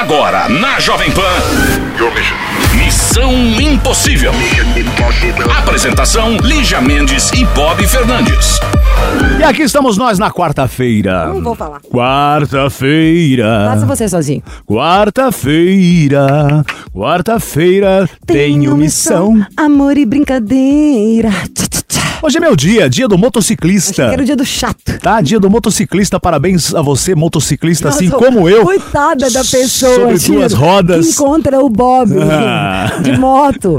Agora, na Jovem Pan. Missão Impossível. Apresentação: Lígia Mendes e Bob Fernandes. E aqui estamos nós na quarta-feira. Não vou falar. Quarta-feira. Faça você sozinho. Quarta-feira. Quarta-feira. Tenho missão. Amor e brincadeira. Tchá, tchá. Hoje é meu dia, dia do Achei motociclista. que era o dia do chato. Tá, dia do motociclista. Parabéns a você, motociclista, assim Nossa, como eu. Coitada da pessoa. Sobre Ciro, duas rodas. Que encontra o Bob Ah. de moto.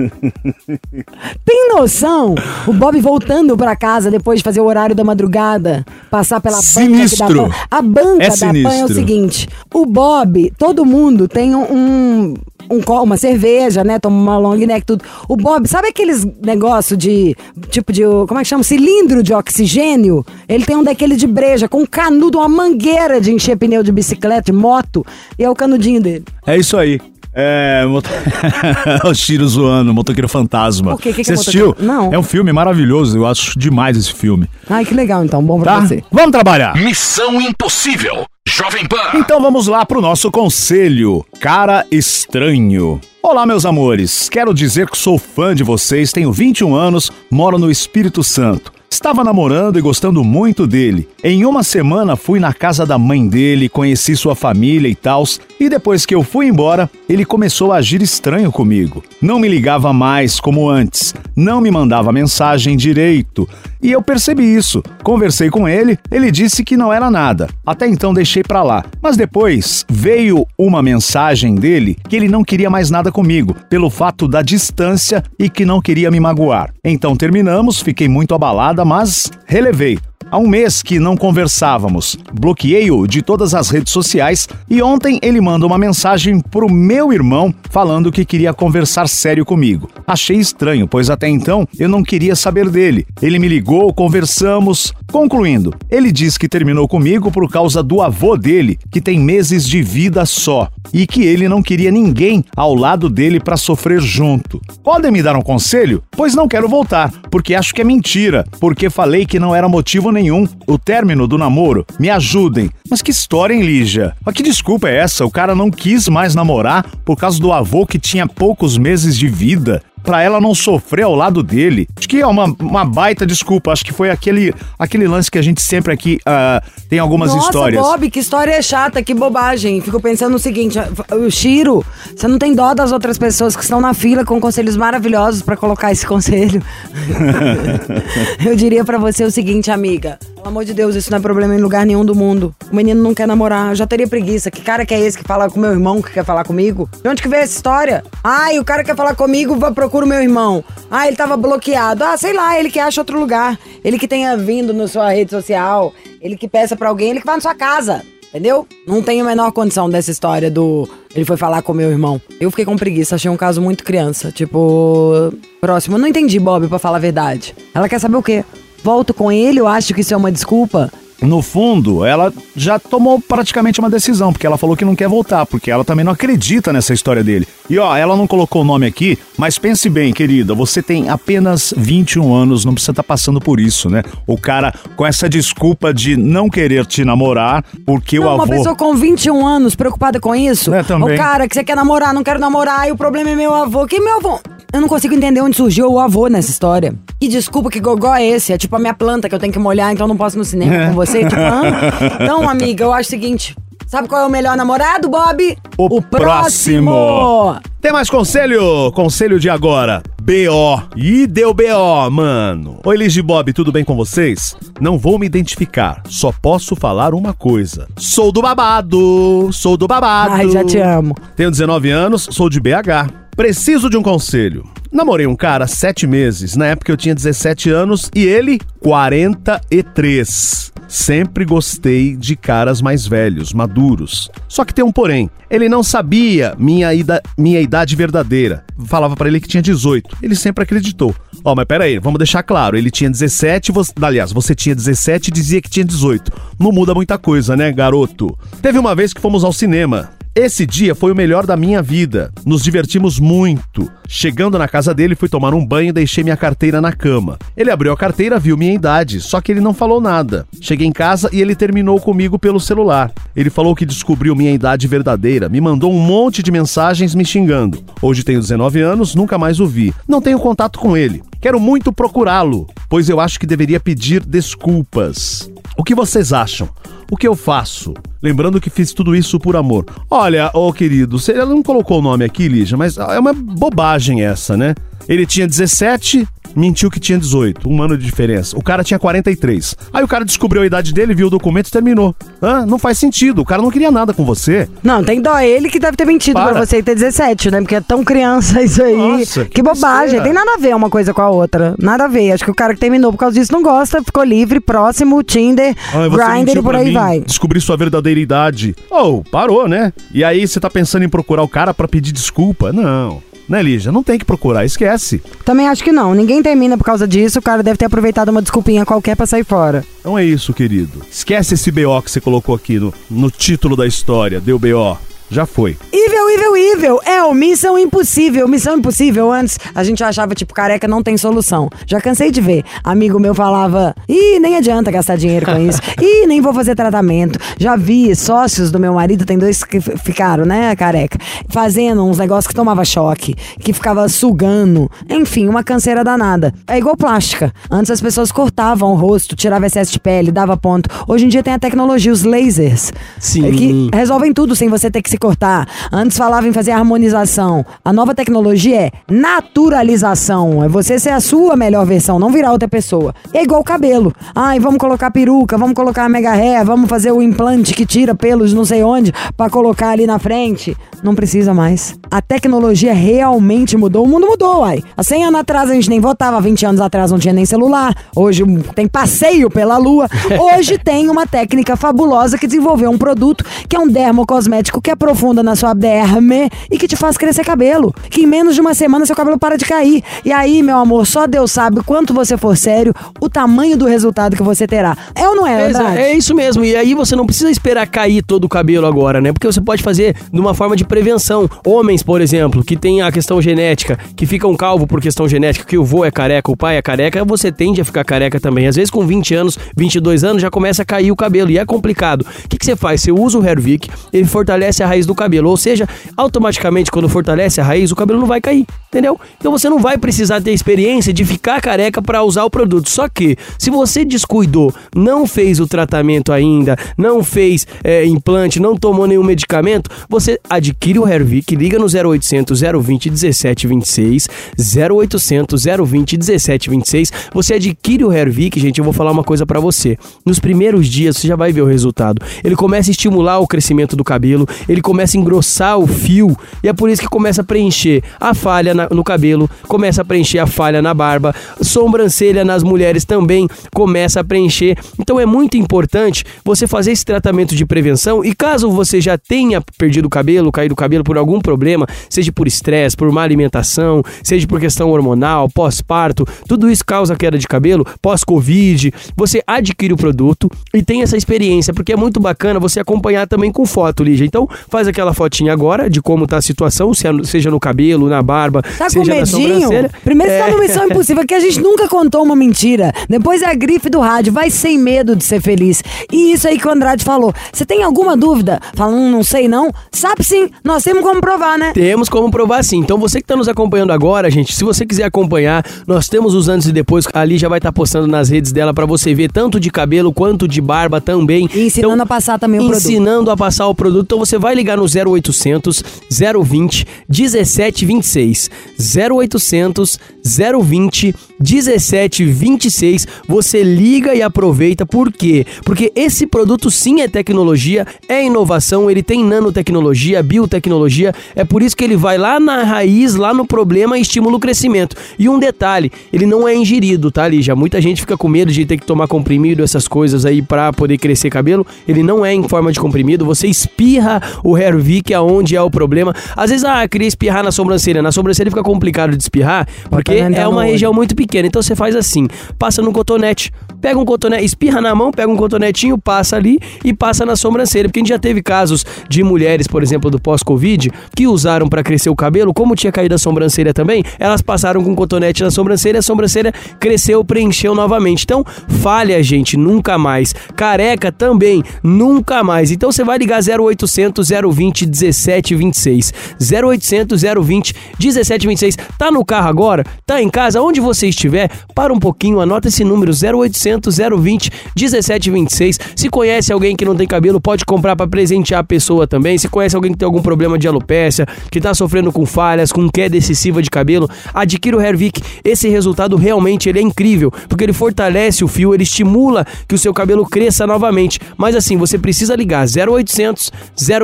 Tem noção? O Bob voltando pra casa depois de fazer o horário da madrugada, passar pela Sinistro. banca. dá Pan. A banca É da Pan é o seguinte: o Bob, todo mundo tem um. um um uma cerveja, né? Toma uma long neck, tudo. O Bob, sabe aqueles negócio de. Tipo de. Como é que chama? Cilindro de oxigênio? Ele tem um daquele de breja, com um canudo, uma mangueira de encher pneu de bicicleta, moto. E é o canudinho dele. É isso aí. É. Mot... o Chiro zoando, Motoqueiro Fantasma. Quê? Que que Você é assistiu? motoqueiro? Não. É um filme maravilhoso, eu acho demais esse filme. Ai, que legal, então. Bom pra Tá? você. Vamos trabalhar. Missão Impossível. Jovem Pan. Então vamos lá pro nosso conselho. Cara estranho. Olá, meus amores. Quero dizer que sou fã de vocês, tenho 21 anos, moro no Espírito Santo. Estava namorando e gostando muito dele. Em uma semana fui na casa da mãe dele, conheci sua família e tals, e depois que eu fui embora, ele começou a agir estranho comigo. Não me ligava mais como antes, não me mandava mensagem direito. E eu percebi isso. Conversei com ele, ele disse que não era nada. Até então deixei pra lá. Mas depois veio uma mensagem dele que ele não queria mais nada comigo, pelo fato da distância e que não queria me magoar. Então terminamos, fiquei muito abalada, mas relevei. Há um mês que não conversávamos. Bloqueei-o de todas as redes sociais e ontem ele manda uma mensagem pro meu irmão falando que queria conversar sério comigo. Achei estranho, pois até então eu não queria saber dele. Ele me ligou, conversamos. Concluindo, ele diz que terminou comigo por causa do avô dele, que tem meses de vida só, e que ele não queria ninguém ao lado dele para sofrer junto. Podem me dar um conselho? Pois não quero voltar, porque acho que é mentira, porque falei que não era motivo nenhum o término do namoro. Me ajudem. Mas que história, hein, Lígia? Mas que desculpa é essa? O cara não quis mais namorar por causa do avô que tinha poucos meses de vida. Pra ela não sofrer ao lado dele. Acho que é uma, uma baita desculpa. Acho que foi aquele, aquele lance que a gente sempre aqui ah, tem algumas Nossa, histórias. Bob, que história chata, que bobagem. Fico pensando no seguinte, o Chiro, você não tem dó das outras pessoas que estão na fila com conselhos maravilhosos pra colocar esse conselho. Eu diria pra você o seguinte, amiga. Pelo amor de Deus, isso não é problema em lugar nenhum do mundo. O menino não quer namorar, eu já teria preguiça. Que cara que é esse que fala com meu irmão que quer falar comigo? De onde que veio essa história? Ai, o cara quer falar comigo, vai procura o meu irmão. Ah, ele tava bloqueado. Ah, sei lá, ele que acha outro lugar. Ele que tenha vindo na sua rede social. Ele que peça pra alguém, ele que vá na sua casa. Entendeu? Não tenho a menor condição dessa história do. Ele foi falar com meu irmão. Eu fiquei com preguiça, achei um caso muito criança. Tipo. Próximo. Eu não entendi, Bob, pra falar a verdade. Ela quer saber o quê? Volto com ele, eu acho que isso é uma desculpa. No fundo, ela já tomou praticamente uma decisão, porque ela falou que não quer voltar, porque ela também não acredita nessa história dele. E ó, ela não colocou o nome aqui, mas pense bem, querida, você tem apenas 21 anos, não precisa estar passando por isso, né? O cara com essa desculpa de não querer te namorar, porque o não, avô. uma pessoa com 21 anos preocupada com isso. É, também. O cara que você quer namorar, não quero namorar, e o problema é meu avô. Que meu avô? Eu não consigo entender onde surgiu o avô nessa história. E desculpa, que gogó é esse? É tipo a minha planta que eu tenho que molhar, então não posso ir no cinema com você. Tipo, ah. Então, amiga, eu acho o seguinte. Sabe qual é o melhor namorado, Bob? O próximo. Tem mais conselho? Conselho de agora. BO. Ih, deu BO, mano. Oi, Liz de Bob, tudo bem com vocês? Não vou me identificar, só posso falar uma coisa. Sou do babado, sou do babado. Ai, já te amo. Tenho 19 anos, sou de BH. Preciso de um conselho. Namorei um cara há sete meses. Na época eu tinha 17 anos e ele 43. Sempre gostei de caras mais velhos, maduros. Só que tem um porém. Ele não sabia minha, ida- minha idade verdadeira. Falava pra ele que tinha 18. Ele sempre acreditou. Ó, mas pera aí, vamos deixar claro. Ele tinha 17, você, aliás, você tinha 17 e dizia que tinha 18. Não muda muita coisa, né, garoto? Teve uma vez que fomos ao cinema. Esse dia foi o melhor da minha vida. Nos divertimos muito. Chegando na casa dele, fui tomar um banho e deixei minha carteira na cama. Ele abriu a carteira, viu minha idade, só que ele não falou nada. Cheguei em casa e ele terminou comigo pelo celular. Ele falou que descobriu minha idade verdadeira, me mandou um monte de mensagens me xingando. Hoje tenho 19 anos, nunca mais o vi. Não tenho contato com ele. Quero muito procurá-lo, pois eu acho que deveria pedir desculpas. O que vocês acham? O que eu faço? Lembrando que fiz tudo isso por amor. Olha, ô querido, você não colocou o nome aqui, Lígia, mas é uma bobagem essa, né? Ele tinha 17, mentiu que tinha 18, um ano de diferença. O cara tinha 43. Aí o cara descobriu a idade dele, viu o documento e terminou. Hã? Não faz sentido. O cara não queria nada com você. Não, tem dó. Ele que deve ter mentido Para. pra você e ter 17, né? Porque é tão criança isso aí. Nossa, que, que bobagem. besteira. Tem nada a ver uma coisa com a outra. Nada a ver. Acho que o cara que terminou por causa disso não gosta, ficou livre, próximo, Tinder, você Grindr e por aí mim, vai. Descobri sua verdadeira idade. Oh, parou, né? E aí você tá pensando em procurar o cara pra pedir desculpa? Não. Né, Lígia? Não tem que procurar, esquece. Também acho que não. Ninguém termina por causa disso. O cara deve ter aproveitado uma desculpinha qualquer pra sair fora. Então é isso, querido. Esquece esse BO que você colocou aqui no, no título da história. Deu BO. Já foi. Evil, evil, evil. É o Missão Impossível. Missão Impossível, antes a gente achava, tipo, careca não tem solução. Já cansei de ver. Amigo meu falava, ih, nem adianta gastar dinheiro com isso. Ih, nem vou fazer tratamento. Já vi sócios do meu marido, tem dois que ficaram, né, careca, fazendo uns negócios que tomava choque, que ficava sugando. Enfim, uma canseira danada. É igual plástica. Antes as pessoas cortavam o rosto, tiravam excesso de pele, dava ponto. Hoje em dia tem a tecnologia, os lasers. Sim. É que resolvem tudo sem você ter que se cortar. Antes falava em fazer harmonização. A nova tecnologia é naturalização. É você ser a sua melhor versão, não virar outra pessoa. É igual o cabelo. Ai, vamos colocar peruca, vamos colocar mega hair, vamos fazer o implante que tira pelos não sei onde pra colocar ali na frente. Não precisa mais. A tecnologia realmente mudou. O mundo mudou, uai. Há 100 anos atrás a gente nem votava, 20 anos atrás não tinha nem celular. Hoje tem passeio pela lua. Hoje tem uma técnica fabulosa que desenvolveu um produto que é um dermocosmético que aprofunda na sua derme e que te faz crescer cabelo. Que em menos de uma semana seu cabelo para de cair. E aí, meu amor, só Deus sabe quanto você for sério, o tamanho do resultado que você terá. É ou não é, Exa- Andrade? É isso mesmo. E aí você não precisa esperar cair todo o cabelo agora, né? Porque você pode fazer de uma forma de prevenção. Homens, por exemplo, que tem a questão genética, que ficam calvo por questão genética, que o vô é careca, o pai é careca, você tende a ficar careca também. Às vezes com 20 anos, 22 anos, já começa a cair o cabelo e é complicado. O que, que você faz? Você usa o Hervik, ele fortalece a raiz do cabelo. Ou seja, automaticamente quando fortalece a raiz, o cabelo não vai cair, entendeu? Então você não vai precisar ter experiência de ficar careca para usar o produto. Só que, se você descuidou, não fez o tratamento ainda, não fez é, implante, não tomou nenhum medicamento, você adquire o Hervik, liga no 0800 020 1726, 0800 020 1726, você adquire o Hervik, gente, eu vou falar uma coisa para você. Nos primeiros dias você já vai ver o resultado. Ele começa a estimular o crescimento do cabelo, ele começa a engrossar o fio, e é por isso que começa a preencher a falha na- no cabelo, começa a preencher a falha na barba, sobrancelha nas mulheres também começa a preencher. Então é muito importante você fazer esse tratamento de prevenção e caso você já tenha perdido o cabelo, caído o cabelo por algum problema, seja por estresse, por má alimentação, seja por questão hormonal, pós-parto, tudo isso causa queda de cabelo, pós-covid, você adquire o produto e tem essa experiência, porque é muito bacana você acompanhar também com foto, Lígia. Então faz aquela fotinha agora de como tá a situação, é- seja no cabelo, na barba, Tá com seja na medinho? sobrancelha. Primeiro você É. tá numa missão impossível, que a gente nunca contou uma mentira. Depois é a grife do rádio, vai sem medo de ser feliz. E isso aí que o Andrade falou. Você tem alguma dúvida? Fala, hum, não sei não. Sabe sim, nós temos como provar, né? Temos como provar sim. Então você que está nos acompanhando agora, gente, se você quiser acompanhar, nós temos os antes e depois. Ali já vai estar postando nas redes dela para você ver tanto de cabelo quanto de barba também. E ensinando Então, a passar também o produto. Ensinando a passar o produto. Então você vai ligar no 0800 020 1726. 0800 020 1726. Você liga e aproveita. Por quê? Porque esse produto sim é tecnologia, é inovação, ele tem nanotecnologia, biotecnologia. É por isso que ele vai lá na raiz, lá no problema e estimula o crescimento. E um detalhe, ele não é ingerido, tá, Lígia? Muita gente fica com medo de ter que tomar comprimido, essas coisas aí pra poder crescer cabelo. Ele não é em forma de comprimido, você espirra o Hervik aonde é o problema. Às vezes, ah, queria espirrar na sobrancelha. Na sobrancelha fica complicado de espirrar, porque é uma região muito pequena. Então você faz assim, passa no cotonete, pega um cotonete, espirra na mão, pega um cotonetinho, passa ali e passa na sobrancelha. Porque a gente já teve casos de mulheres, por exemplo, do pós-Covid, que usaram para crescer o cabelo, como tinha caído a sobrancelha também, elas passaram com cotonete na sobrancelha, a sobrancelha cresceu, preencheu novamente. Então, falha, gente, nunca mais. Careca também, nunca mais. Então você vai ligar 0800 020 1726. 0800 020 1726. Tá no carro agora? Tá em casa? Onde você estiver, para um pouquinho, anota esse número 0800 020 1726. Se conhece alguém que não tem cabelo, pode comprar para presentear a pessoa também. Se conhece alguém que tem algum problema de alopécia, que tá sofrendo com falhas, com queda excessiva de cabelo, adquira o Hervik. Esse resultado realmente ele é incrível, porque ele fortalece o fio, ele estimula que o seu cabelo cresça novamente. Mas assim, você precisa ligar 0800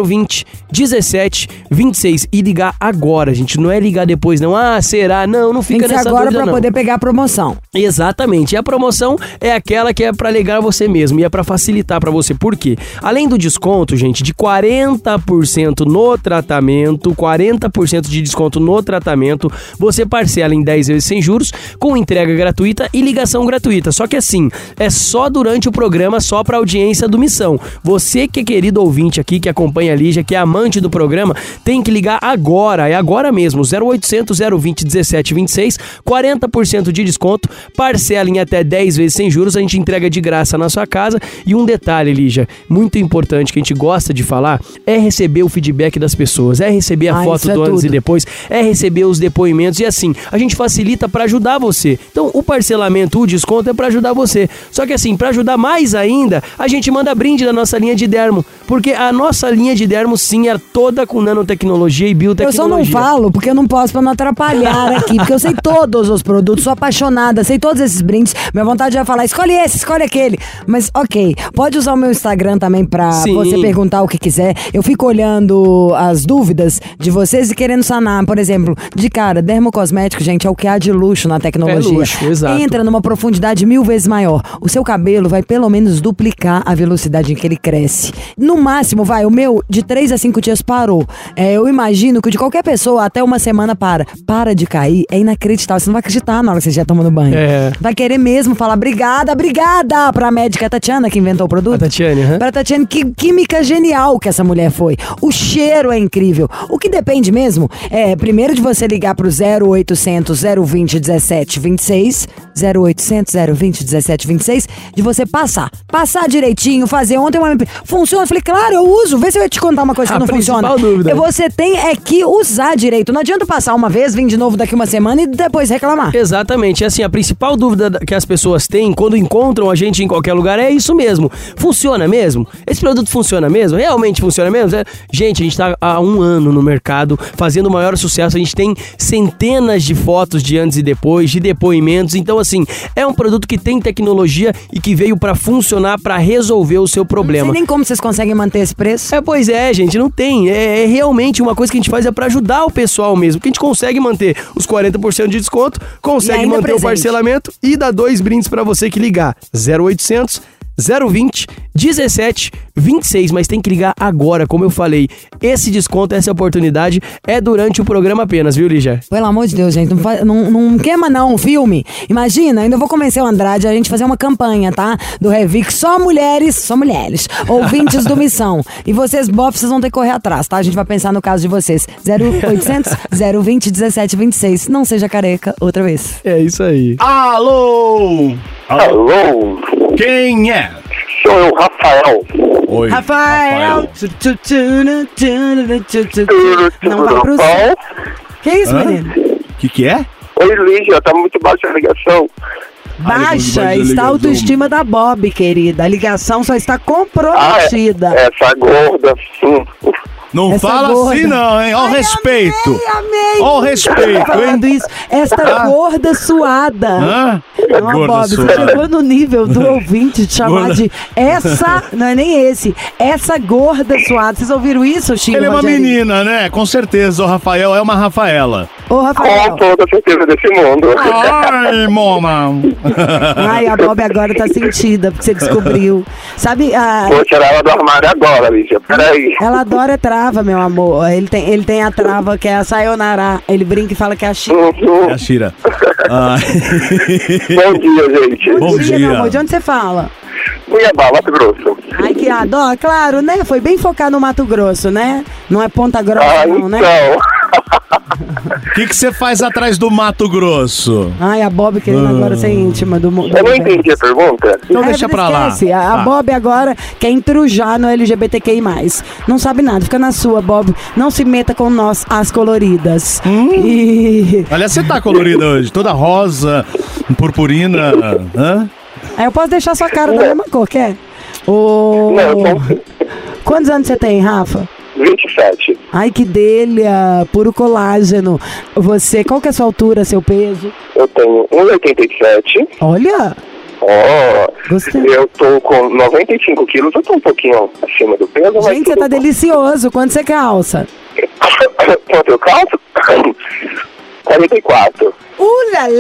020 17 26 e ligar agora, gente. Não é ligar depois, não. Ah, será? Não, não Tem fica que ser nessa agora não. poder pegar a promoção. Exatamente. E a promoção é aquela que é para ligar você mesmo e é para facilitar para você. Por quê? Além do desconto, gente, de 40% no tratamento, 40% de desconto no tratamento, você parcela em 10 vezes sem juros, com entrega gratuita e ligação gratuita. Só que assim, é só durante o programa, só para audiência do Missão. Você que é querido ouvinte aqui, que acompanha a Lígia, que é amante do programa, tem que ligar agora, é agora mesmo, 0800 020 1726, 40% de desconto, parcela em até 10 vezes sem juros, a gente entrega de graça na sua casa. E um detalhe, Lígia, muito importante que a gente gosta de falar, é receber o feedback das pessoas, é receber a Ah, foto é do antes e tudo. depois, é receber os depoimentos e assim, a gente facilita para ajudar você. Então, o parcelamento, o desconto é para ajudar você. Só que assim, para ajudar mais ainda, a gente manda brinde da nossa linha de dermo, porque a nossa linha de dermo sim é toda com nanotecnologia e Eu só biotecnologia. não falo porque eu não posso pra não atrapalhar aqui, porque eu sei todos os produtos, sou apaixonada, sei todos esses brindes. Minha vontade é falar, escolhe esse, escolhe aquele. Mas ok, pode usar o meu Instagram também pra Sim. você perguntar o que quiser. Eu fico olhando as dúvidas de vocês e querendo sanar. Por exemplo, de cara, dermocosmético, gente, é o que há de luxo na tecnologia. É luxo, exato. Entra numa profundidade mil vezes maior. O seu cabelo vai pelo menos duplicar a velocidade em que ele cresce. No máximo, vai, o meu de 3 a 5 dias parou. É, eu imagino que o de qualquer pessoa até uma semana para. Para de cair, é inacreditável. Você não vai acreditar na hora que você já tomando banho. É. Vai querer mesmo falar obrigada, obrigada pra médica Tatiana que inventou o produto. A Tatiane, aham. Pra Tatiane, que química genial que essa mulher foi. O cheiro é incrível. O que depende mesmo é, primeiro, de você ligar pro 0800 020 17 26, 0800 020 17 26, de você passar. Passar direitinho, fazer. Ontem uma. Funciona? Eu falei, claro, eu uso. Vê se eu ia te contar uma coisa A que não principal funciona. dúvida. Você tem é que usar direito. Não adianta passar uma vez, vir de novo daqui uma semana e depois reclamar. Exatamente. Assim, a principal dúvida da- que as pessoas têm quando encontram a gente em qualquer lugar é isso mesmo. Funciona mesmo? Esse produto funciona mesmo? Realmente funciona mesmo? É- Gente, a gente tá há um ano no mercado fazendo o maior sucesso. A gente tem centenas de fotos de antes e depois, de depoimentos. Então, assim, é um produto que tem tecnologia e que veio pra funcionar, pra resolver o seu Não problema. sei nem como vocês conseguem manter esse preço. É, pois é, gente, não tem. É, é realmente uma coisa que a gente faz é pra ajudar o pessoal mesmo. Que a gente consegue manter os 40% de desconto, consegue manter o presente. parcelamento e dá dois brindes pra você que ligar. 0800 020 17 26, mas tem que ligar agora, como eu falei. Esse desconto, essa oportunidade é durante o programa apenas, viu, Lígia? Pelo amor de Deus, gente, não, fa- não, não queima não o filme. Imagina, ainda vou convencer o Andrade a gente fazer uma campanha, tá? Do Revic, só mulheres, só mulheres, ouvintes do Missão. E vocês, bofs, vocês vão ter que correr atrás, tá? A gente vai pensar no caso de vocês. 0800 020 17 26. Não seja careca outra vez. É isso aí. Alô! Alô? Alô, Quem é? sou eu, Rafael. Oi. Rafael! Não vai pro céu. Que isso, Hã? menino? O que, que é? Oi, Lígia, tá muito baixa a ligação. Baixa Ai, está a autoestima da Bob, querida. A ligação só está Ah, é, comprometida. essa gorda, sim. Não Essa fala gorda. assim não, hein? Ó o respeito. Amei, amei. Ó o respeito, Falando hein? isso, esta Ah. gorda suada. Hã? Não, Gorda Bob, você suada. chegou no nível do ouvinte de chamar Gorda. de essa, não é nem esse, essa gorda suada. Vocês ouviram isso, Chico? Ele é uma Rogerinho? menina, né? Com certeza, o Rafael é uma Rafaela. Ô, Com Rafael. toda a certeza desse mundo. Ai, mona. Ai, a Bob agora tá sentida, porque você descobriu. Sabe, a, Vou tirar ela do armário agora, Lígia. Peraí. ela adora trava, meu amor. Ele tem, ele tem a trava que é a Sayonara. Ele brinca e fala que é a Chica. Uhum. É a Shira. Ai. Bom dia, gente. Bom Dia, dia. meu amor, de onde você fala? Cuiabá, Mato Grosso. Ai, que adoro. Claro, né? Foi bem focar no Mato Grosso, né? Não é Ponta Grossa, Ah, não, né? então. O que você faz atrás do Mato Grosso? Ai, a Bob querendo agora ser íntima do mundo. Eu não entendi a pergunta. Então É, deixa pra lá. esquece. A, a Tá. Bob agora quer intrujar no LGBTQI+. Não sabe nada, fica na sua, Bob. Não se meta com nós, as coloridas. Hum. E... Aliás, você tá colorida hoje, toda rosa, purpurina. Hã? Aí eu posso deixar sua cara da mesma cor, quer? Ô... Não, sou Quantos anos você tem, Rafa? 27. Ai, que delha, puro colágeno. Você, qual que é a sua altura, seu peso? Eu tenho 1,87. Olha, Ó, Gostei. eu tô com 95 quilos. Eu tô um pouquinho acima do peso, gente, você tá bom. delicioso. Quanto você calça? Quanto eu calço? 44. Uh,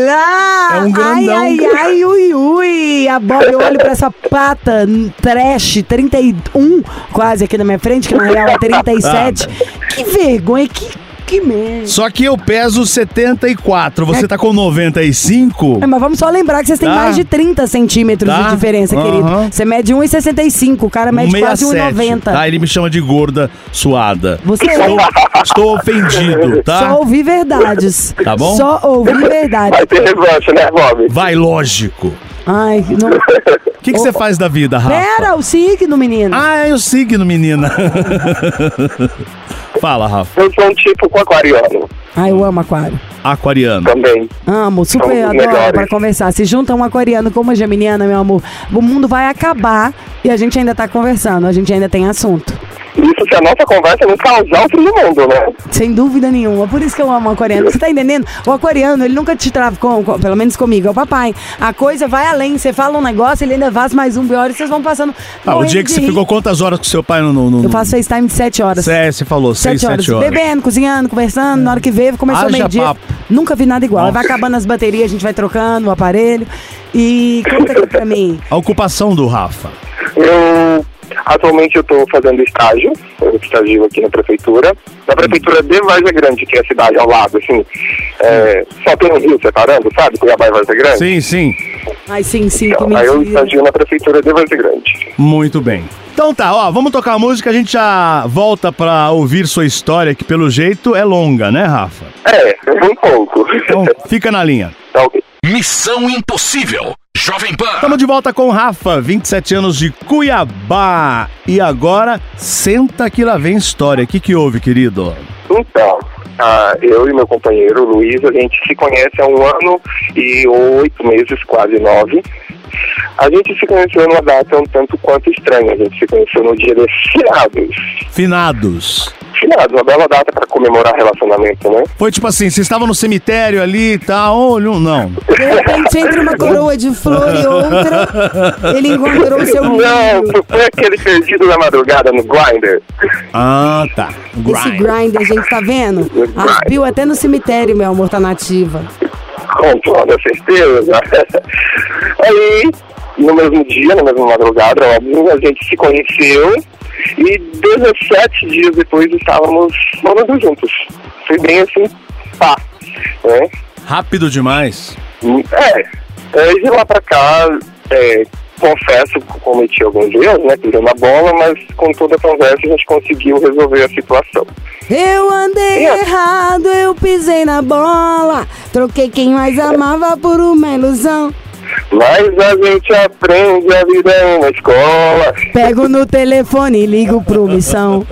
lá! É um grandão. Ai, ai, ai, ui, ui. A Bob, eu olho pra essa pata trash, 31 quase aqui na minha frente, que na real é 37. Que vergonha, que, que merda. Só que eu peso 74, você tá com 95? É, mas vamos só lembrar que vocês têm Tá. mais de 30 centímetros Tá. de diferença, Aham. querido. Você mede 1,65, o cara mede quase 1,90. Tá, ele me chama de gorda suada. Você Estou, estou ofendido, tá? só ouvir verdades. Tá bom? Só ouvir verdades. Vai ter revanche, né, Bob? Vai, lógico. Ai, não... O que, que você faz da vida, Rafa? Pera, o signo, menino. Ah, é o signo, menina. Fala, Rafa. Eu sou um tipo com aquariano Ai, eu amo aquário. Aquariano. também. Amo, super adoro melhores. pra conversar. Se junta um aquariano com uma geminiana, meu amor, o mundo vai acabar e a gente ainda tá conversando, a gente ainda tem assunto. Isso se a nossa conversa não causar o fim do mundo, né? Sem dúvida nenhuma. Por isso que eu amo o aquariano. Você tá entendendo? O aquariano, ele nunca te trava, com, com- pelo menos comigo, é o papai. A coisa vai além. Você fala um negócio, ele ainda faz mais um pior e vocês vão passando. Ah, o morrendo dia que de você rir. ficou quantas horas com seu pai no... no, no Eu faço FaceTime de 7 horas. É, você falou, 6, Sete horas. 7 horas. Bebendo, cozinhando, conversando. Na hora que veio, começou Haja meio-dia. papo. Nunca vi nada igual. Vai acabando as baterias, a gente vai trocando o aparelho. E conta aqui pra mim. A ocupação do Rafa. Eu atualmente eu tô fazendo estágio, eu estagio aqui na prefeitura, na prefeitura de Várzea Grande, que é a cidade ao lado, assim, é, só tem um rio separando, sabe? Cuiabá e Várzea Grande. Sim, sim. Ai, sim, sim, que Então, aí eu estagio na prefeitura de Várzea Grande. Muito bem. Então tá, ó, vamos tocar a música, a gente já volta pra ouvir sua história, que pelo jeito é longa, né, Rafa? É, um pouco. Então fica na linha. Tá ok. Missão Impossível. Jovem Pan. Estamos de volta com o Rafa, 27 anos de Cuiabá. E agora, senta que lá vem história. O que, que houve, querido? Então, ah, eu e meu companheiro Luiz, a gente se conhece há um ano e oito meses, quase nove. A gente se conheceu numa data um tanto quanto estranha. A gente se conheceu no dia dos finados. Finados. Finados, uma bela data para comemorar relacionamento, né? Foi tipo assim, vocês estavam no cemitério ali e tal, olha, um- não. De repente, entre uma coroa de flor e outra, ele encontrou o seu Não, livro. foi aquele perdido na madrugada no Grindr. Ah, tá. Esse Grind. grind, a gente tá vendo? Arpio até no cemitério, meu amor, tá nativa. Com toda certeza. Aí, no mesmo dia, na mesma madrugada, óbvio, a gente se conheceu e 17 dias depois estávamos morando juntos. Foi bem assim, pá. Né? Rápido demais. É, é, de lá pra cá, é, confesso que cometi alguns erros, né, pisando na bola, mas com toda a conversa a gente conseguiu resolver a situação. Eu andei É. errado, eu pisei na bola. Troquei quem mais amava por uma ilusão. Mas a gente aprende, a vida é uma escola. Pego no telefone e ligo pro missão.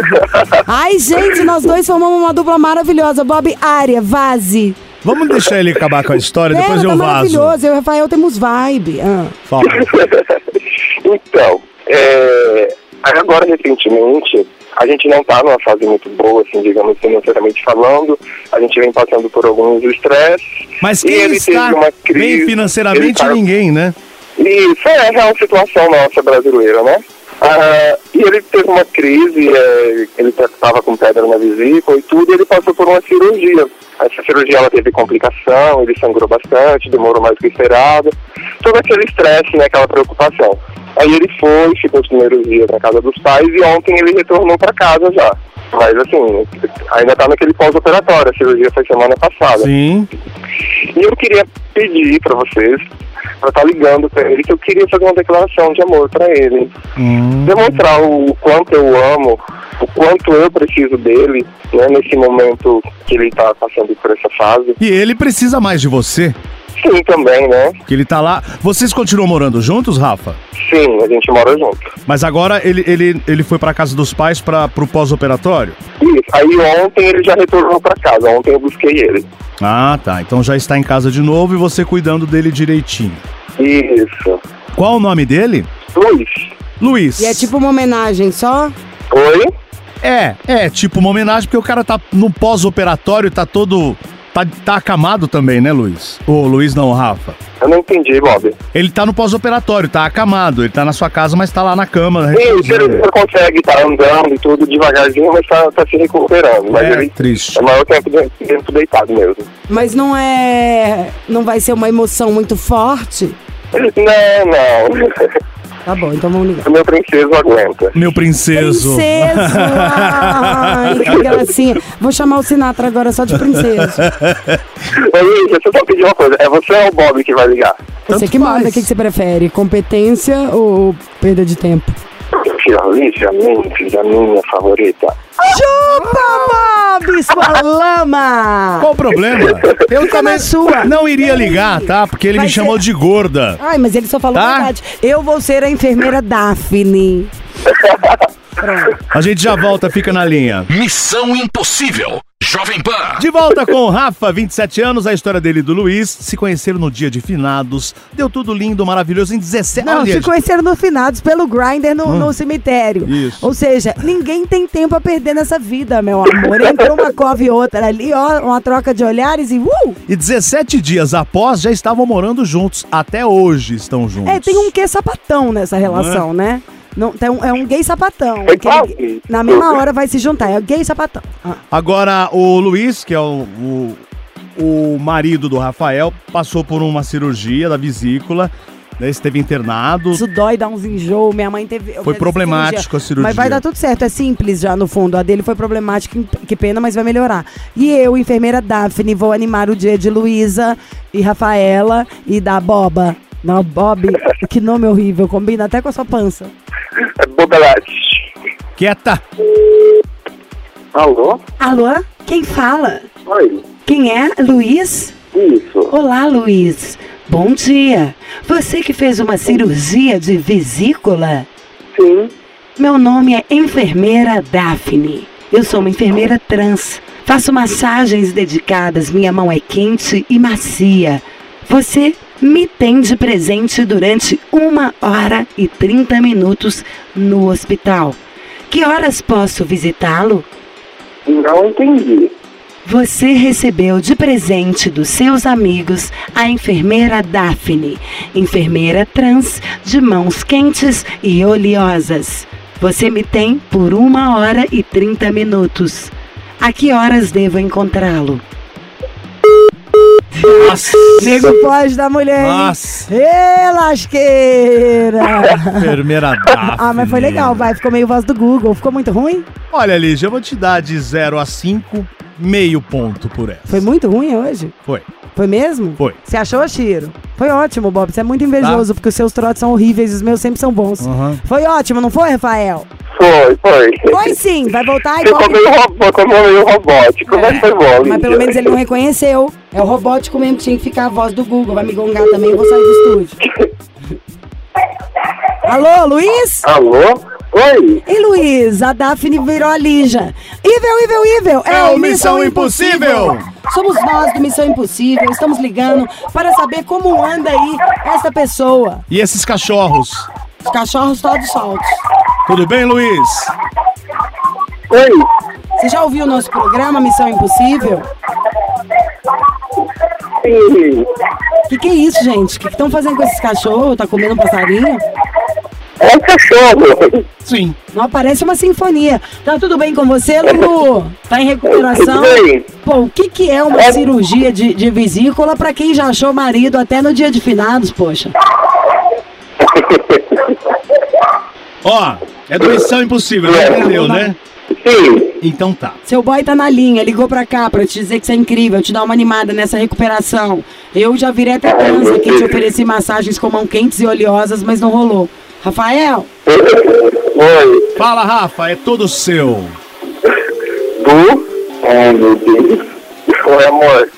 Ai, gente, nós dois formamos uma dupla maravilhosa. Bob Área, Vaze. Vamos deixar ele acabar com a história, depois Pera, eu tá vazo. maravilhoso. Eu e o Rafael temos vibe. Ah. Fala. então, é, agora recentemente, a gente não tá numa fase muito boa, assim, digamos, financeiramente falando. A gente vem passando por alguns estresses. Mas quem ele está teve uma crise, bem ele financeiramente tá- ninguém, né? Isso é a real situação nossa brasileira, né? Ah, e ele teve uma crise, é, ele estava com pedra na vesícula e tudo, e ele passou por uma cirurgia. essa cirurgia ela teve complicação, ele sangrou bastante, demorou mais do que esperado. Todo aquele estresse, né, aquela preocupação. Aí ele foi, ficou os primeiros dias na casa dos pais e ontem ele retornou para casa já. Mas assim, ainda tá naquele pós-operatório, a cirurgia foi semana passada. Sim. E eu queria pedir para vocês, para estar ligando para ele, que eu queria fazer uma declaração de amor para ele. Hum. Demonstrar o quanto eu amo, o quanto eu preciso dele, né, nesse momento que ele está passando por essa fase. E ele precisa mais de você, Sim, também, né? que ele tá lá. Vocês continuam morando juntos, Rafa? Sim, a gente mora junto. Mas agora ele, ele, ele foi pra casa dos pais para pro pós-operatório? Isso. Aí ontem ele já retornou para casa, ontem eu busquei ele. Ah, tá. Então já está em casa de novo e você cuidando dele direitinho. Isso. Qual o nome dele? Luiz. Luiz. E é tipo uma homenagem só? Oi? É, é tipo uma homenagem porque o cara tá no pós-operatório, tá todo. Tá, tá acamado também, né, Luiz? Ô, Luiz não, Rafa. Eu não entendi, Bob. Ele tá no pós-operatório, tá acamado. Ele tá na sua casa, mas tá lá na cama. né? Sim, ele não consegue estar andando e tudo devagarzinho, mas tá, tá se recuperando. Mas É, ele triste. é o maior tempo de- tempo deitado mesmo. Mas não é. Não vai ser uma emoção muito forte? Não, não. Tá bom, então vamos ligar. O meu princeso aguenta. Meu princeso. Princeso! Ai, que gracinha. Vou chamar o Sinatra agora só de princeso. Deixa eu só pedir uma coisa. É você ou o Bob que vai ligar? Você Tanto que manda, o faz. que, que você prefere? Competência ou perda de tempo? Obviamente, a minha favorita. Chupa, Bob, sua lama! Qual o problema? Eu Fica também sua. não iria ligar, tá? Porque ele Vai me chamou ser- de gorda. Ai, mas ele só falou Tá? a verdade. Eu vou ser a enfermeira Daphne. Pronto. A gente já volta, fica na linha. Missão Impossível. Jovem Pan. De volta com o Rafa, 27 anos, a história dele e do Luiz. Se conheceram no dia de finados. Deu tudo lindo, maravilhoso em 17 Não, Olha, se conheceram no finados pelo Grindr no, no cemitério. Isso. Ou seja, ninguém tem tempo a perder nessa vida, meu amor. Entrou uma cova e outra ali, ó, uma troca de olhares e uh! E 17 dias após, já estavam morando juntos. Até hoje estão juntos. É, tem um quê sapatão nessa relação, né? Não, tem um, é um gay sapatão. Aquele que na mesma hora vai se juntar. É o gay sapatão. Ah. Agora, o Luiz, que é o, o, o marido do Rafael, passou por uma cirurgia da vesícula, né, esteve internado. Isso dói, dá uns enjoo. Minha mãe teve. Foi problemático a cirurgia. Mas vai dar tudo certo, é simples já no fundo. A dele foi problemática, que pena, mas vai melhorar. E eu, enfermeira Daphne, vou animar o dia de Luísa e Rafaela e da Boba. Não, Bob, que nome horrível, combina até com a sua pança. É Bobelete. Quieta! Alô? Alô? Quem fala? Oi. Quem é? Luiz? Isso. Olá, Luiz. Bom dia. Você que fez uma cirurgia de vesícula? Sim. Meu nome é Enfermeira Daphne. Eu sou uma enfermeira trans. Faço massagens dedicadas, minha mão é quente e macia. Você me tem de presente durante uma hora e 30 minutos no hospital. Que horas posso visitá-lo? Não entendi. Você recebeu de presente dos seus amigos a enfermeira Daphne, enfermeira trans de mãos quentes e oleosas. Você me tem por uma hora e 30 minutos. A que horas devo encontrá-lo? Nossa! Nego pós da mulher. Nossa! Ê, lasqueira! Enfermeira Daphne. ah, mas foi legal, vai. Ficou meio voz do Google. Ficou muito ruim? Olha, Lígia, eu vou te dar de 0 a 5, meio ponto por essa. Foi muito ruim hoje? Foi. Foi mesmo? Foi. Você achou, Chiro? Foi ótimo, Bob. Você é muito invejoso, porque os seus trotes são horríveis e os meus sempre são bons. Aham. Foi ótimo, não foi, Rafael? Foi, foi. Foi sim, vai voltar Ficou igual. meio, ro- ficou meio robótico, mas foi bom, Mas pelo menos ele não reconheceu. É o robótico mesmo que tinha que ficar a voz do Google. Vai me gongar também, eu vou sair do estúdio. Alô, Luiz? Alô? Oi? E Luiz, a Daphne virou a Lígia. Ivel, Ivel, Ivel. É o Missão Impossível. Somos nós do Missão Impossível. Estamos ligando para saber como anda aí essa pessoa. E esses cachorros? Os cachorros todos soltos. Tudo bem, Luiz? Oi? Você já ouviu o nosso programa Missão Impossível? Sim. O que, que é isso, gente? O que estão fazendo com esses cachorros? Tá comendo um passarinho? É um cachorro. Sim. Não parece uma sinfonia. Tá tudo bem com você, Lulu? Tá em recuperação? Tudo bem. Pô, o que, que é uma cirurgia de, de vesícula pra quem já achou marido até no dia de finados, poxa? Ó, é do Missão Impossível, já entendeu, né? Sim. Então tá. Seu boy tá na linha, ligou pra cá pra te dizer que você é incrível, te dar uma animada nessa recuperação. Eu já virei até transa aqui, te ofereci massagens com mão quentes e oleosas, mas não rolou. Rafael, Oi. Fala, Rafa, é todo seu. Du? Ai, meu Deus. Oi, amor.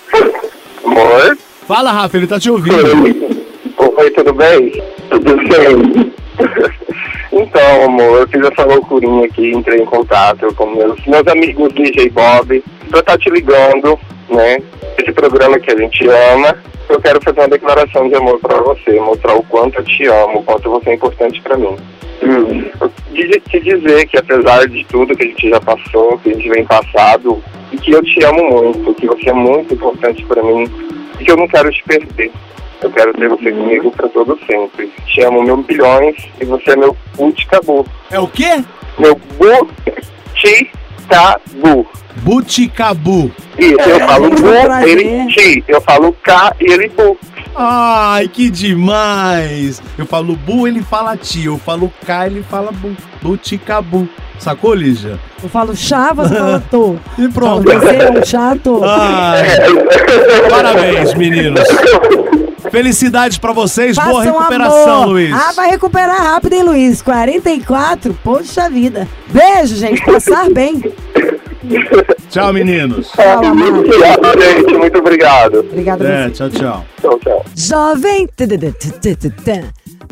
Amor? Fala, Rafa, ele tá te ouvindo. Oi, tudo bem? Tudo bem. Então, amor, eu fiz essa loucurinha aqui, entrei em contato com meus, meus amigos DJ Bob, pra estar te ligando, né? Esse programa que a gente ama. Eu quero fazer uma declaração de amor pra você, mostrar o quanto eu te amo, o quanto você é importante pra mim. Hum, de te dizer que apesar de tudo que a gente já passou, que a gente vem passado, e que eu te amo muito, que você é muito importante pra mim, e que eu não quero te perder. Eu quero ter você comigo pra todo sempre. Te amo mil bilhões e você é meu Buticabu. É o quê? Meu Buticabu. Buticabu. Isso, eu falo muito Bu, ele Ti. Eu falo K e ele Bu. Ai, que demais! Eu falo bu, ele fala ti. Eu falo K, ele fala bu. Buticabu. Sacou, Lígia? eu falo chá, você fala tô. E pronto. Você é um chato. Ai, parabéns, meninos. Felicidades pra vocês. Boa Façam recuperação, amor. Luiz. Ah, vai recuperar rápido, hein, Luiz? 44? Poxa vida. Beijo, gente. Passar bem. Tchau, meninos. Tchau, amado. Tchau, gente. Muito obrigado. Obrigada a É, tchau, tchau. Tchau, tchau. Jovem.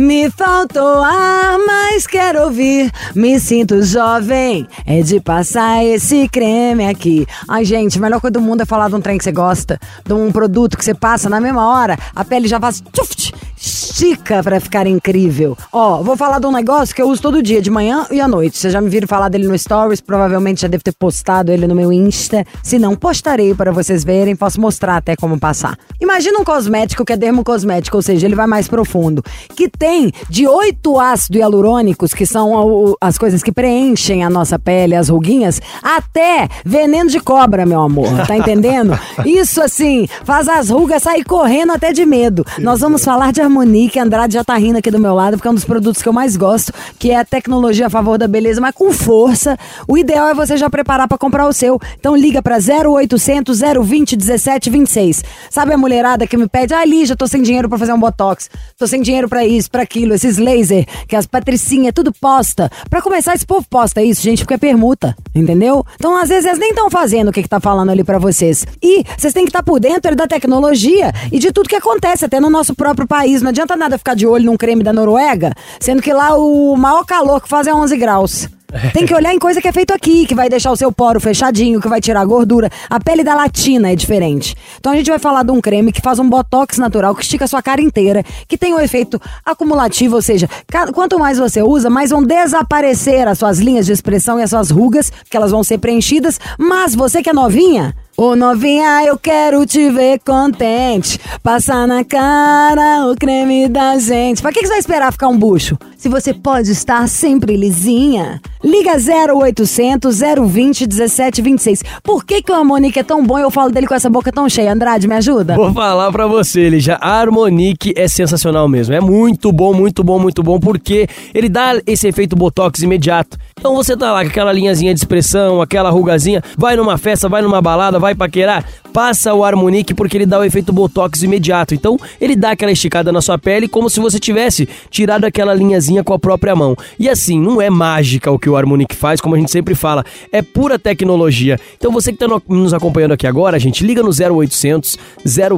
Me faltou ar, mas quero ouvir. Me sinto jovem. É de passar esse creme aqui. Ai, gente, a melhor coisa do mundo é falar de um trem que você gosta. De um produto que você passa na mesma hora, a pele já faz. tchuft, estica pra ficar incrível. Ó, vou falar de um negócio que eu uso todo dia, de manhã e à noite. Vocês já me viram falar dele no Stories, provavelmente já devo ter postado ele no meu Insta. Se não, postarei para vocês verem, posso mostrar até como passar. Imagina um cosmético que é dermocosmético, ou seja, ele vai mais profundo, que tem de oito ácidos hialurônicos, que são as coisas que preenchem a nossa pele, as ruguinhas, até veneno de cobra, meu amor. Tá entendendo? Isso assim, faz as rugas sair correndo até de medo. Nós vamos falar de Harmonique, Andrade já tá rindo aqui do meu lado, porque é um dos produtos que eu mais gosto, que é a tecnologia a favor da beleza, mas com força. O ideal é você já preparar pra comprar o seu. Então liga pra 0800 020 1726. Sabe a mulherada que me pede, ah, Lígia, tô sem dinheiro pra fazer um botox, tô sem dinheiro pra isso, pra aquilo, esses laser, que as patricinhas tudo posta. Pra começar, esse povo posta isso, gente, porque é permuta, entendeu? Então, às vezes, eles nem estão fazendo o que, que tá falando ali pra vocês. E vocês têm que estar por dentro da tecnologia e de tudo que acontece, até no nosso próprio país. Não adianta nada ficar de olho num creme da Noruega, sendo que lá o maior calor que faz é 11 graus. Tem que olhar em coisa que é feito aqui, que vai deixar o seu poro fechadinho, que vai tirar a gordura. A pele da latina é diferente. Então a gente vai falar de um creme que faz um botox natural, que estica a sua cara inteira, que tem um efeito acumulativo, ou seja, quanto mais você usa, mais vão desaparecer as suas linhas de expressão e as suas rugas, que elas vão ser preenchidas. Mas você que é novinha, Ô novinha, eu quero te ver contente. Passar na cara o creme da gente. Pra que que você vai esperar ficar um bucho? Se você pode estar sempre lisinha. Liga 0800 020 1726. Por que, que o Harmonique é tão bom e eu falo dele com essa boca tão cheia? Andrade, me ajuda? Vou falar pra você, ele já Harmonique é sensacional mesmo. É muito bom, muito bom, muito bom, porque ele dá esse efeito botox imediato. Então você tá lá com aquela linhazinha de expressão, aquela rugazinha, vai numa festa, vai numa balada, vai paquerar, passa o Harmonique porque ele dá o efeito botox imediato. Então ele dá aquela esticada na sua pele como se você tivesse tirado aquela linhazinha com a própria mão. E assim, não é mágica o que o Harmonique faz, como a gente sempre fala, é pura tecnologia. Então você que tá no- nos acompanhando aqui agora, gente, liga no 0800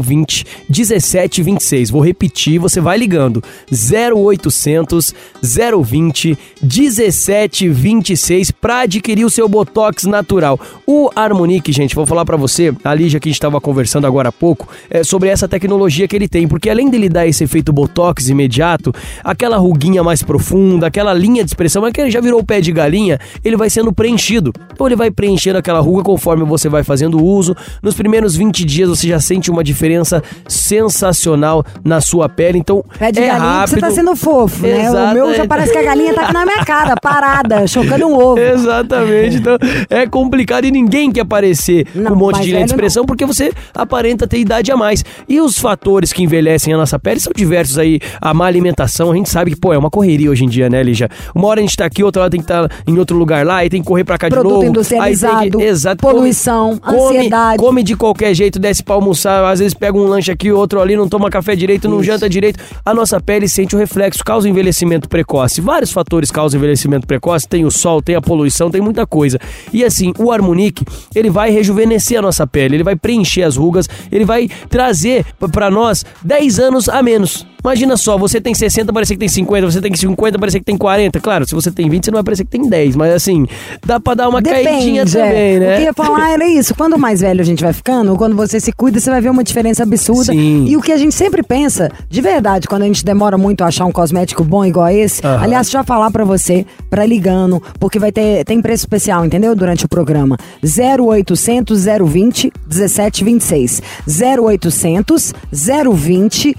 020 1726. Vou repetir, você vai ligando. 0800 020 1726 para adquirir o seu botox natural. O Harmonique, gente, vou falar para você, a Lígia que a gente estava conversando agora há pouco, é, sobre essa tecnologia que ele tem, porque além dele dar esse efeito botox imediato, aquela ruguinha mais mais profunda, aquela linha de expressão, mas que já virou o pé de galinha, ele vai sendo preenchido. Então ele vai preenchendo aquela ruga conforme você vai fazendo uso. Nos primeiros 20 dias você já sente uma diferença sensacional na sua pele. Então Pé de é galinha rápido. que você tá sendo fofo, né? O meu é. já parece que a galinha tá aqui na minha cara, parada, chocando um ovo. Exatamente. Então é complicado e ninguém quer aparecer Não, com um monte de linha de expressão porque você aparenta ter idade a mais. E os fatores que envelhecem a nossa pele são diversos aí. A má alimentação, a gente sabe que, pô, é uma correria hoje em dia, né, Lígia? Uma hora a gente tá aqui, outra hora tem que estar em outro lugar lá, e tem que correr pra cá de Produto novo. industrializado, que, exato, poluição, come, ansiedade. Come de qualquer jeito, desce pra almoçar, às vezes pega um lanche aqui, outro ali, não toma café direito, não janta direito. A nossa pele sente o reflexo, causa envelhecimento precoce. Vários fatores causam envelhecimento precoce, tem o sol, tem a poluição, tem muita coisa. E assim, o Harmonique, ele vai rejuvenescer a nossa pele, ele vai preencher as rugas, ele vai trazer p- pra nós 10 anos a menos. Imagina só, você tem 60, parece que tem 50, você tem 50, parece que tem 40. Claro, se você tem 20, você não vai parecer que tem 10, mas assim, dá pra dar uma caidinha Depende, é. também, né? O que eu ia falar era isso. Quando mais velho a gente vai ficando, quando você se cuida, você vai ver uma diferença absurda. Sim. E o que a gente sempre pensa, de verdade, quando a gente demora muito a achar um cosmético bom igual esse, Aham. aliás, eu falar pra você, pra ligando, porque vai ter tem preço especial, entendeu? Durante o programa. 0800 020 1726. 0800 020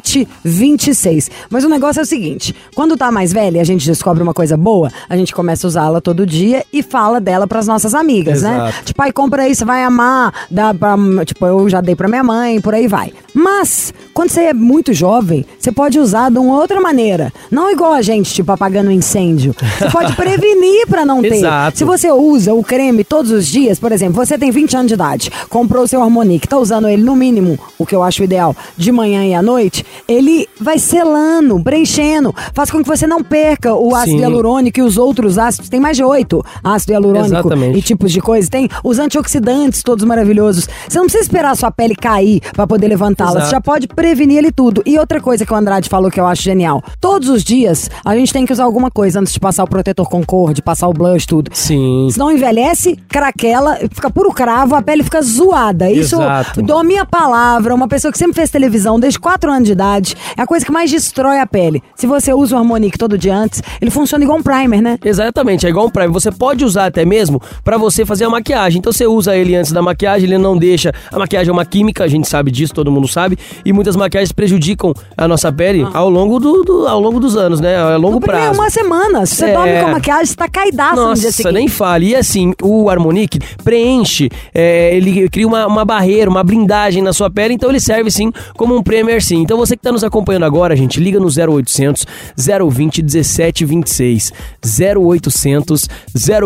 1726. Mas o negócio é o seguinte: quando tá mais velha e a gente descobre uma coisa boa, a gente começa a usá-la todo dia e fala dela pras nossas amigas, né? Exato. Tipo, aí compra isso, vai amar, dá pra, tipo, eu já dei pra minha mãe, por aí vai. Mas, quando você é muito jovem, você pode usar de uma outra maneira. Não igual a gente, tipo, apagando incêndio. Você pode prevenir pra não ter. Exato. Se você usa o creme todos os dias, por exemplo, você tem 20 anos de idade, comprou o seu Harmonique, tá usando ele no mínimo, o que eu acho ideal, de manhã e à noite, ele vai selando, preenchendo, faz com que você não perca o ácido Sim. hialurônico e os outros ácidos. Tem mais de oito ácido hialurônico Exatamente. e tipos de coisa. Tem os antioxidantes todos maravilhosos. Você não precisa esperar a sua pele cair pra poder levantá-la. Você já pode prevenir ele tudo. E outra coisa que o Andrade falou que eu acho genial. Todos os dias a gente tem que usar alguma coisa antes de passar o protetor com cor, de passar o blush, tudo. Sim. Senão envelhece, craquela, fica puro cravo, a pele fica zoada. Isso, Exato. dou a minha palavra, uma pessoa que sempre fez televisão desde 4 anos de é a coisa que mais destrói a pele. Se você usa o Harmonique todo dia antes, ele funciona igual um primer, né? Exatamente, é igual um Prime. Você pode usar até mesmo pra você fazer a maquiagem. Então você usa ele antes da maquiagem, ele não deixa. A maquiagem é uma química, a gente sabe disso, todo mundo sabe. E muitas maquiagens prejudicam a nossa pele ao, longo do, do- ao longo dos anos, né? A longo No prazo. uma semana. Se você É. dorme com a maquiagem, você tá caidaço no dia Nossa, seguinte. nem fale. E assim, o Harmonique preenche, é, ele cria uma, uma barreira, uma blindagem na sua pele, então ele serve sim como um Premier sim. Então você que está nos acompanhando agora, gente, liga no 0800 020 1726. 0800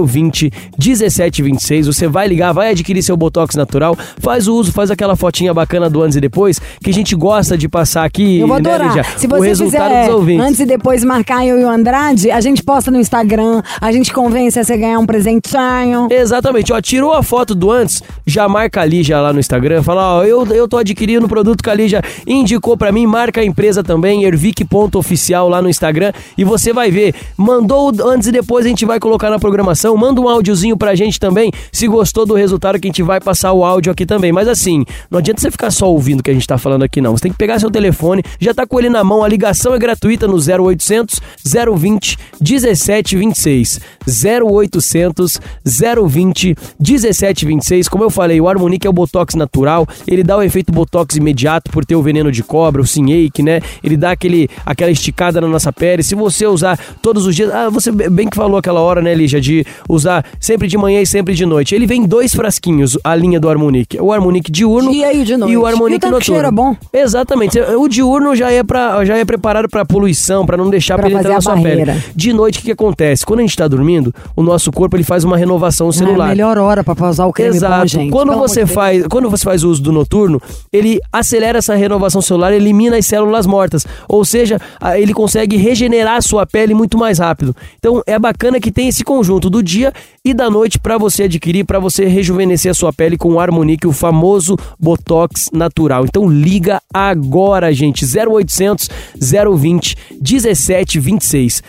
020 1726. Você vai ligar, vai adquirir seu Botox natural, faz o uso, faz aquela fotinha bacana do antes e depois, que a gente gosta de passar aqui, Eu vou né, adorar. Lígia? Se o você resultado fizer dos ouvintes. antes e depois marcar eu e o Andrade, a gente posta no Instagram, a gente convence a você ganhar um presentinho. Exatamente, ó, tirou a foto do antes, já marca a Lígia lá no Instagram, fala, ó, eu, eu tô adquirindo o produto que a Lígia indicou pra mim, marca a empresa também, ervic.oficial lá no Instagram, e você vai ver, mandou antes e depois a gente vai colocar na programação, manda um áudiozinho pra gente também, se gostou do resultado que a gente vai passar o áudio aqui também, mas assim, não adianta você ficar só ouvindo o que a gente tá falando aqui não, você tem que pegar seu telefone, já tá com ele na mão, a ligação é gratuita no 0800 020 1726, 0800 020 1726. Como eu falei, o Harmonique é o Botox natural, ele dá o efeito Botox imediato por ter o veneno de cobra, o Sinhake, né? Ele dá aquele, aquela esticada na nossa pele. Se você usar todos os dias, ah, você bem que falou aquela hora, né, Lígia, de usar sempre de manhã e sempre de noite. Ele vem em dois frasquinhos, a linha do Harmonique. O Harmonique diurno Dia e de noite. e o E o Harmonique tanto que noturno. cheiro é bom. Exatamente. O diurno já é para já é preparado para poluição, para não deixar Pra penetrar fazer na sua barreira. pele. De noite o que, que acontece? Quando a gente tá dormindo, o nosso corpo ele faz uma renovação É a celular. melhor hora pra usar o creme Exato. bom, gente. quando Pelo você de Deus. faz, quando você faz o uso do noturno, ele acelera essa renovação celular, elimina as células mortas, ou seja, ele consegue regenerar a sua pele muito mais rápido. Então é bacana que tem esse conjunto do dia e da noite para você adquirir, para você rejuvenescer a sua pele com o Harmonique, o famoso Botox natural. Então liga agora, gente. 0800 020 1726.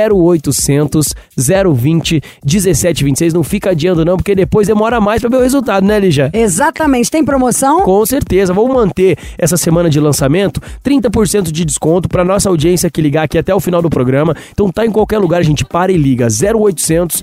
0800 020 1726. Não fica adiando não, porque depois demora mais para ver o resultado, né, Lígia? Exatamente. Tem promoção? Com certeza. Vamos manter essa semana de lançamento 30% de desconto para nossa audiência que ligar aqui até o final do programa. Então tá em qualquer lugar, a gente para e liga 0800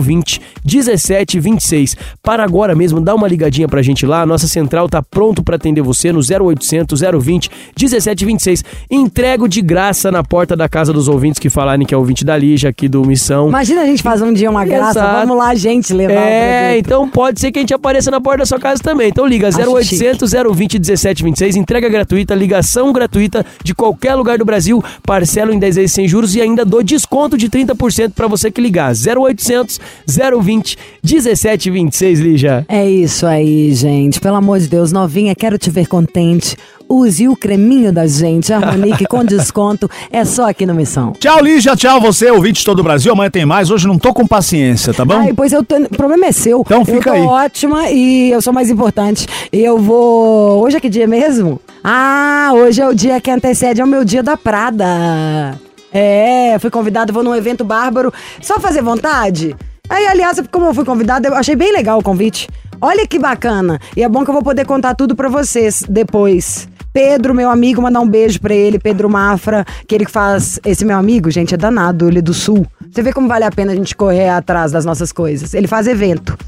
020 1726. Para agora mesmo, dá uma ligadinha pra gente lá. A nossa central tá pronto para atender você no 0800 020 1726. Entrego de graça na porta da casa dos ouvintes que falarem que é ouvinte da Lígia aqui do Missão. Imagina a gente fazer um dia uma graça. Exato. Vamos lá, gente, levar É, então pode ser que a gente apareça na porta da sua casa também. Então liga Acho 0800 020 1726, entrega gratuita, ligação gratuita de qualquer lugar do Brasil, parcelo em 10 vezes sem juros e ainda dou desconto de 30% para você que ligar. 0800 020 1726, Lígia. É isso aí, gente. Pelo amor de Deus, novinha, quero te ver contente. Use o creminho da gente, Harmonique com desconto. É só aqui no Missão. Tchau, Lígia. Tchau, você, ouvinte de todo o Brasil. Amanhã tem mais. Hoje não tô com paciência, tá bom? Ai, pois eu tô. O problema é seu. Então fica eu aí. tô ótima e eu sou mais importante. Eu vou. Hoje é que dia mesmo? Ah, hoje é o dia que antecede ao meu dia da Prada. É, fui convidada, vou num evento bárbaro. Só fazer vontade? Aí, aliás, como eu fui convidada, eu achei bem legal o convite. Olha que bacana. E é bom que eu vou poder contar tudo pra vocês depois. Pedro, meu amigo, mandar um beijo pra ele, Pedro Mafra, que ele faz. Esse meu amigo, gente, é danado, ele é do sul. Você vê como vale a pena a gente correr atrás das nossas coisas. Ele faz evento.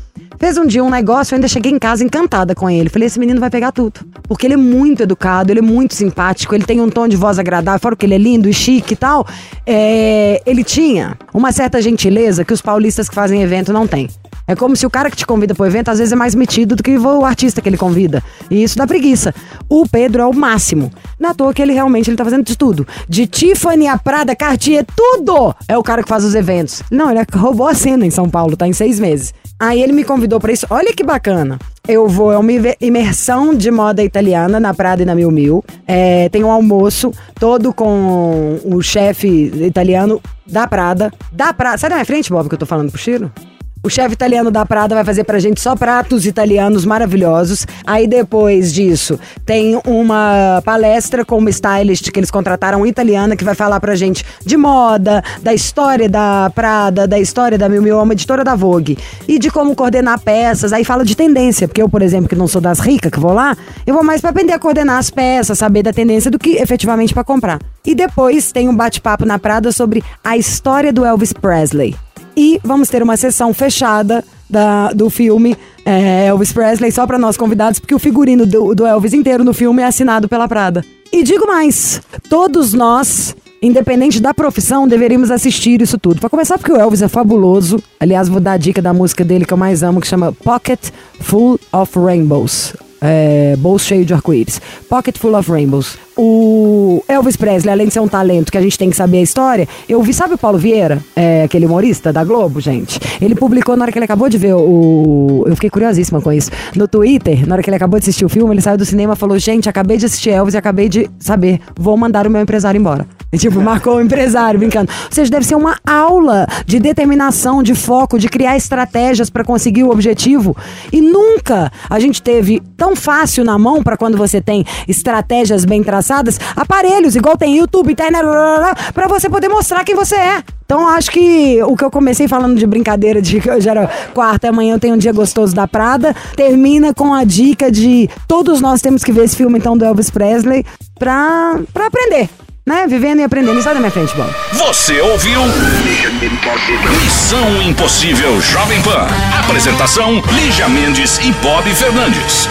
Fez um dia um negócio, eu ainda cheguei em casa encantada com ele. Falei, esse menino vai pegar tudo. Porque ele é muito educado, ele é muito simpático, ele tem um tom de voz agradável, fora que ele é lindo e chique e tal. É, ele tinha uma certa gentileza que os paulistas que fazem evento não têm. É como se o cara que te convida pro evento às vezes é mais metido do que o artista que ele convida. E isso dá preguiça. O Pedro é o máximo. Na toa que ele realmente ele tá fazendo de tudo. De Tiffany a Prada, Cartier, tudo! É o cara que faz os eventos. Não, ele roubou a cena em São Paulo, tá em seis meses. Aí ele me convidou pra isso. Olha que bacana. Eu vou, é uma imersão de moda italiana na Prada e na Mil Mil. É, tem um almoço todo com o chefe italiano da Prada. Da Prada. Sai da minha frente, Bob, que eu tô falando pro Chiro? O chefe italiano da Prada vai fazer pra gente só pratos italianos maravilhosos. Aí depois disso, tem uma palestra com uma stylist que eles contrataram italiana que vai falar pra gente de moda, da história da Prada, da história da Miu, é uma editora da Vogue. E de como coordenar peças. Aí fala de tendência, porque eu, por exemplo, que não sou das ricas que vou lá, eu vou mais pra aprender a coordenar as peças, saber da tendência do que efetivamente pra comprar. E depois tem um bate-papo na Prada sobre a história do Elvis Presley. E vamos ter uma sessão fechada da- do filme é, Elvis Presley só para nós convidados, porque o figurino do, do Elvis inteiro no filme é assinado pela Prada. E digo mais: todos nós, independente da profissão, deveríamos assistir isso tudo. Para começar, porque o Elvis é fabuloso. Aliás, vou dar a dica da música dele que eu mais amo, que chama Pocket Full of Rainbows. É, bolso cheio de arco-íris. Pocket Full of Rainbows. O Elvis Presley, além de ser um talento que a gente tem que saber a história, eu vi, sabe o Paulo Vieira? É, aquele humorista da Globo, gente? Ele publicou na hora que ele acabou de ver o. Eu fiquei curiosíssima com isso. No Twitter, na hora que ele acabou de assistir o filme, ele saiu do cinema e falou: Gente, acabei de assistir Elvis e acabei de saber, vou mandar o meu empresário embora. Tipo, marcou o empresário, brincando. Ou seja, deve ser uma aula de determinação, de foco, de criar estratégias para conseguir o objetivo. E nunca a gente teve tão fácil na mão para quando você tem estratégias bem traçadas, aparelhos, igual tem YouTube, internet, para você poder mostrar quem você é. Então, acho que o que eu comecei falando de brincadeira de que hoje era quarta amanhã eu tenho um dia gostoso da Prada, termina com a dica de todos nós temos que ver esse filme, então, do Elvis Presley, pra aprender, né? Vivendo e aprendendo. Sai da minha frente, bom. Você ouviu? Missão Impossível Jovem Pan. Apresentação: Lígia Mendes e Bob Fernandes.